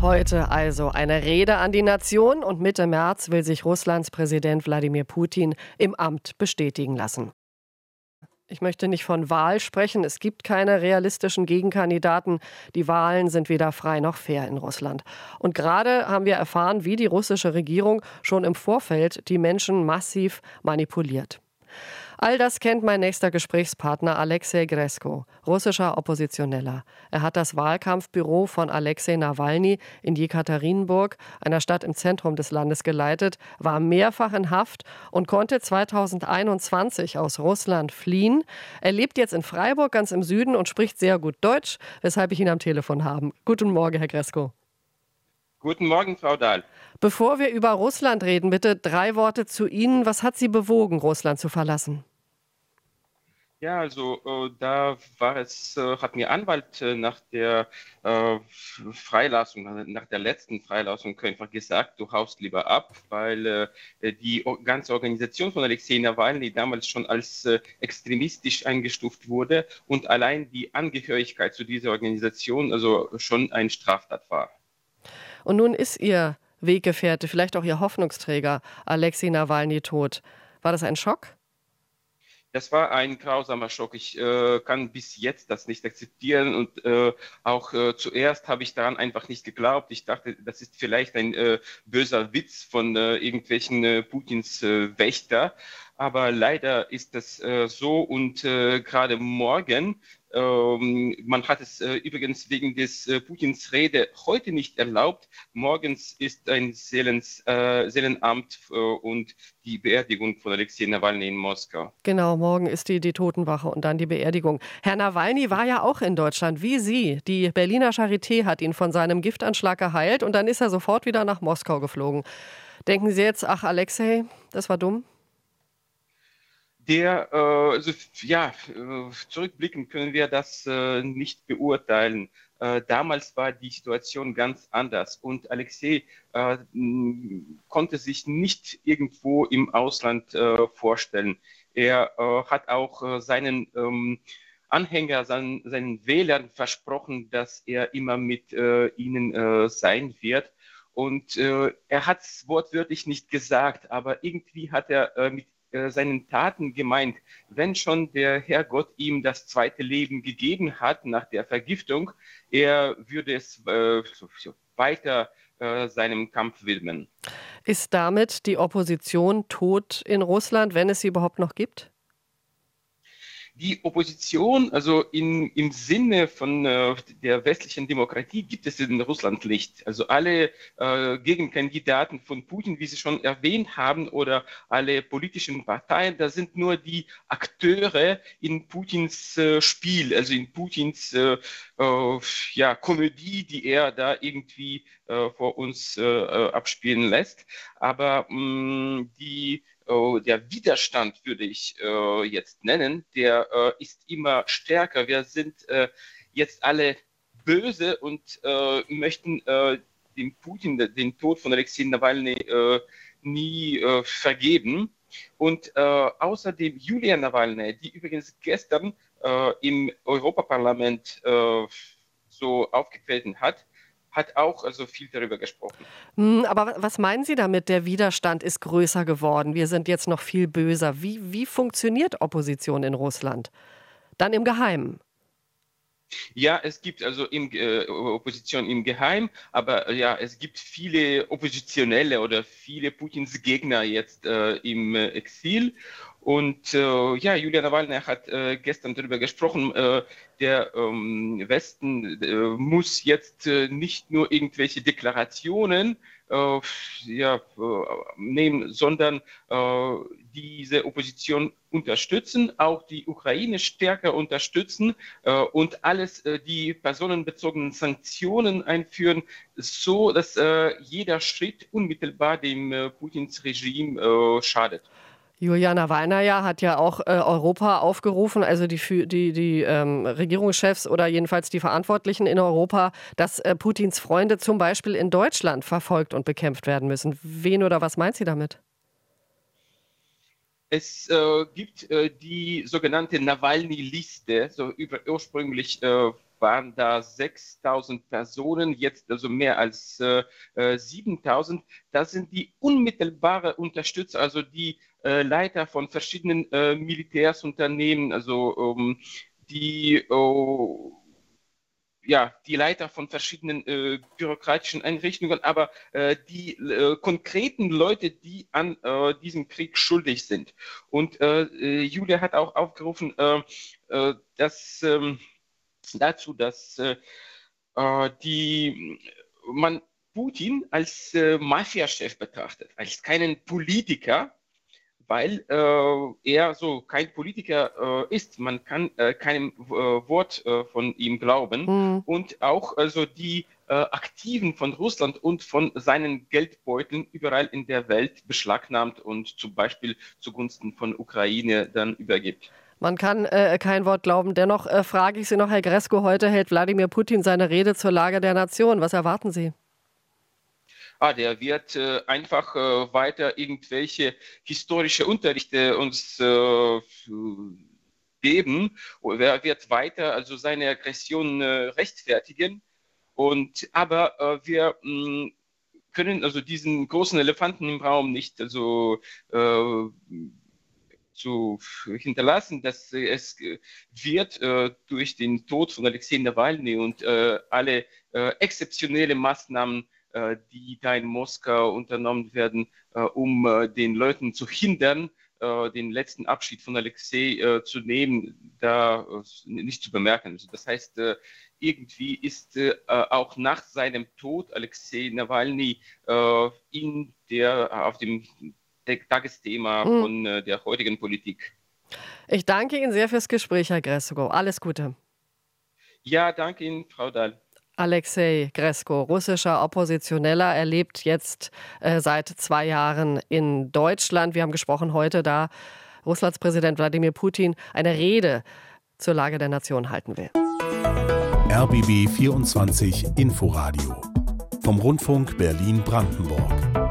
Heute also eine Rede an die Nation und Mitte März will sich Russlands Präsident Wladimir Putin im Amt bestätigen lassen. Ich möchte nicht von Wahl sprechen. Es gibt keine realistischen Gegenkandidaten. Die Wahlen sind weder frei noch fair in Russland. Und gerade haben wir erfahren, wie die russische Regierung schon im Vorfeld die Menschen massiv manipuliert. All das kennt mein nächster Gesprächspartner Alexei Gresko, russischer Oppositioneller. Er hat das Wahlkampfbüro von Alexei Nawalny in Jekaterinburg, einer Stadt im Zentrum des Landes, geleitet, war mehrfach in Haft und konnte 2021 aus Russland fliehen. Er lebt jetzt in Freiburg, ganz im Süden, und spricht sehr gut Deutsch, weshalb ich ihn am Telefon habe. Guten Morgen, Herr Gresko. Guten Morgen, Frau Dahl. Bevor wir über Russland reden, bitte drei Worte zu Ihnen. Was hat Sie bewogen, Russland zu verlassen? Ja, also äh, da war es, äh, hat mir Anwalt äh, nach der äh, Freilassung, nach der letzten Freilassung einfach gesagt, du haust lieber ab, weil äh, die ganze Organisation von Alexei Nawalny damals schon als äh, extremistisch eingestuft wurde und allein die Angehörigkeit zu dieser Organisation also schon ein Straftat war. Und nun ist Ihr Weggefährte, vielleicht auch Ihr Hoffnungsträger, Alexei Nawalny tot. War das ein Schock? Das war ein grausamer Schock. Ich äh, kann bis jetzt das nicht akzeptieren und äh, auch äh, zuerst habe ich daran einfach nicht geglaubt. Ich dachte, das ist vielleicht ein äh, böser Witz von äh, irgendwelchen äh, Putins Wächter. Aber leider ist das so und gerade morgen ähm, man hat es äh, übrigens wegen des äh, Putins Rede heute nicht erlaubt. Morgens ist ein Seelens, äh, Seelenamt äh, und die Beerdigung von Alexei Nawalny in Moskau. Genau, morgen ist die, die Totenwache und dann die Beerdigung. Herr Nawalny war ja auch in Deutschland, wie Sie. Die Berliner Charité hat ihn von seinem Giftanschlag geheilt und dann ist er sofort wieder nach Moskau geflogen. Denken Sie jetzt, ach Alexei, das war dumm? Der, äh, also, ja, äh, zurückblicken können wir das äh, nicht beurteilen. Damals war die Situation ganz anders und Alexei konnte sich nicht irgendwo im Ausland vorstellen. Er hat auch seinen ähm, Anhänger, seinen, seinen Wählern versprochen, dass er immer mit ihnen sein wird. Und äh, er hat es wortwörtlich nicht gesagt, aber irgendwie hat er äh, mit seinen Taten gemeint. Wenn schon der Herrgott ihm das zweite Leben gegeben hat nach der Vergiftung, er würde es äh, weiter äh, seinem Kampf widmen. Ist damit die Opposition tot in Russland, wenn es sie überhaupt noch gibt? Die Opposition, also in, im Sinne von äh, der westlichen Demokratie, gibt es in Russland nicht. Also alle äh, Gegenkandidaten von Putin, wie Sie schon erwähnt haben, oder alle politischen Parteien, da sind nur die Akteure in Putins äh, Spiel, also in Putins äh, äh, ja, Komödie, die er da irgendwie äh, vor uns abspielen lässt. Aber mh, mm, die der Widerstand, würde ich äh, jetzt nennen, der äh, ist immer stärker. Wir sind äh, jetzt alle böse und äh, möchten äh, dem Putin den Tod von Alexei Nawalny nie vergeben. Und außerdem Julia Nawalny, die übrigens gestern im Europaparlament so aufgetreten hat, hat auch also viel darüber gesprochen. Hm, aber was meinen Sie damit, der Widerstand ist größer geworden? Wir sind jetzt noch viel böser. Wie, wie funktioniert Opposition in Russland? Dann im Geheimen. Ja, es gibt also im, äh, Opposition im Geheim, aber äh, ja, es gibt viele Oppositionelle oder viele Putins Gegner jetzt äh, im äh, Exil und äh, ja, Julia Nawalny hat äh, gestern darüber gesprochen, äh, der ähm, Westen äh, muss jetzt äh, nicht nur irgendwelche Deklarationen äh, ja, nehmen, sondern diese Opposition unterstützen, auch die Ukraine stärker unterstützen und alles die personenbezogenen Sanktionen einführen, so dass jeder Schritt unmittelbar dem Putins Regime schadet. Juliana Weiner hat ja auch äh, Europa aufgerufen, also die, die, die ähm, Regierungschefs oder jedenfalls die Verantwortlichen in Europa, dass äh, Putins Freunde zum Beispiel in Deutschland verfolgt und bekämpft werden müssen. Wen oder was meint sie damit? Es äh, gibt äh, die sogenannte Nawalny-Liste, so über, ursprünglich äh, waren da 6000 Personen, jetzt also mehr als äh, 7000. Äh, das sind die unmittelbare Unterstützer, also die äh, Leiter von verschiedenen äh, Militärsunternehmen, also ähm, die oh, ja, die Leiter von verschiedenen äh, bürokratischen Einrichtungen, aber äh, die äh, konkreten Leute, die an äh, diesem Krieg schuldig sind. Und äh, Julia hat auch aufgerufen, dass ähm, dazu, dass die man Putin als Mafiachef betrachtet, als keinen Politiker, weil äh, er so kein Politiker äh, ist. Man kann äh, keinem äh, Wort äh, von ihm glauben. Mhm. Und auch also die äh, Aktiven von Russland und von seinen Geldbeuteln überall in der Welt beschlagnahmt und zum Beispiel zugunsten von Ukraine dann übergibt. Man kann äh, kein Wort glauben. Dennoch äh, frage ich Sie noch, Herr Gresko, heute hält Wladimir Putin seine Rede zur Lage der Nation. Was erwarten Sie? ah, der wird äh, einfach äh, weiter irgendwelche historische Unterrichte uns äh, geben. Er wird weiter also seine Aggression äh, rechtfertigen. Und aber äh, wir mh, mm, können also diesen großen Elefanten im Raum nicht also äh, zu hinterlassen, dass es wird äh, durch den Tod von Alexei Nawalny und äh, alle äh, exzeptionelle Maßnahmen äh, die da in Moskau unternommen werden, äh, um äh, den Leuten zu hindern, den letzten Abschied von Alexei zu nehmen, da nicht zu bemerken. Also das heißt, irgendwie ist auch nach seinem Tod Alexei Nawalny in der, auf dem Tagesthema mhm. von der heutigen Politik. Ich danke Ihnen sehr fürs Gespräch, Herr Gresko. Alles Gute. Ja, danke Ihnen, Frau Dahl. Alexei Gresko, russischer Oppositioneller, er lebt jetzt äh, seit zwei Jahren in Deutschland. Wir haben gesprochen heute, da Russlands Präsident Wladimir Putin eine Rede zur Lage der Nation halten will. RBB 24 Inforadio vom Rundfunk Berlin-Brandenburg.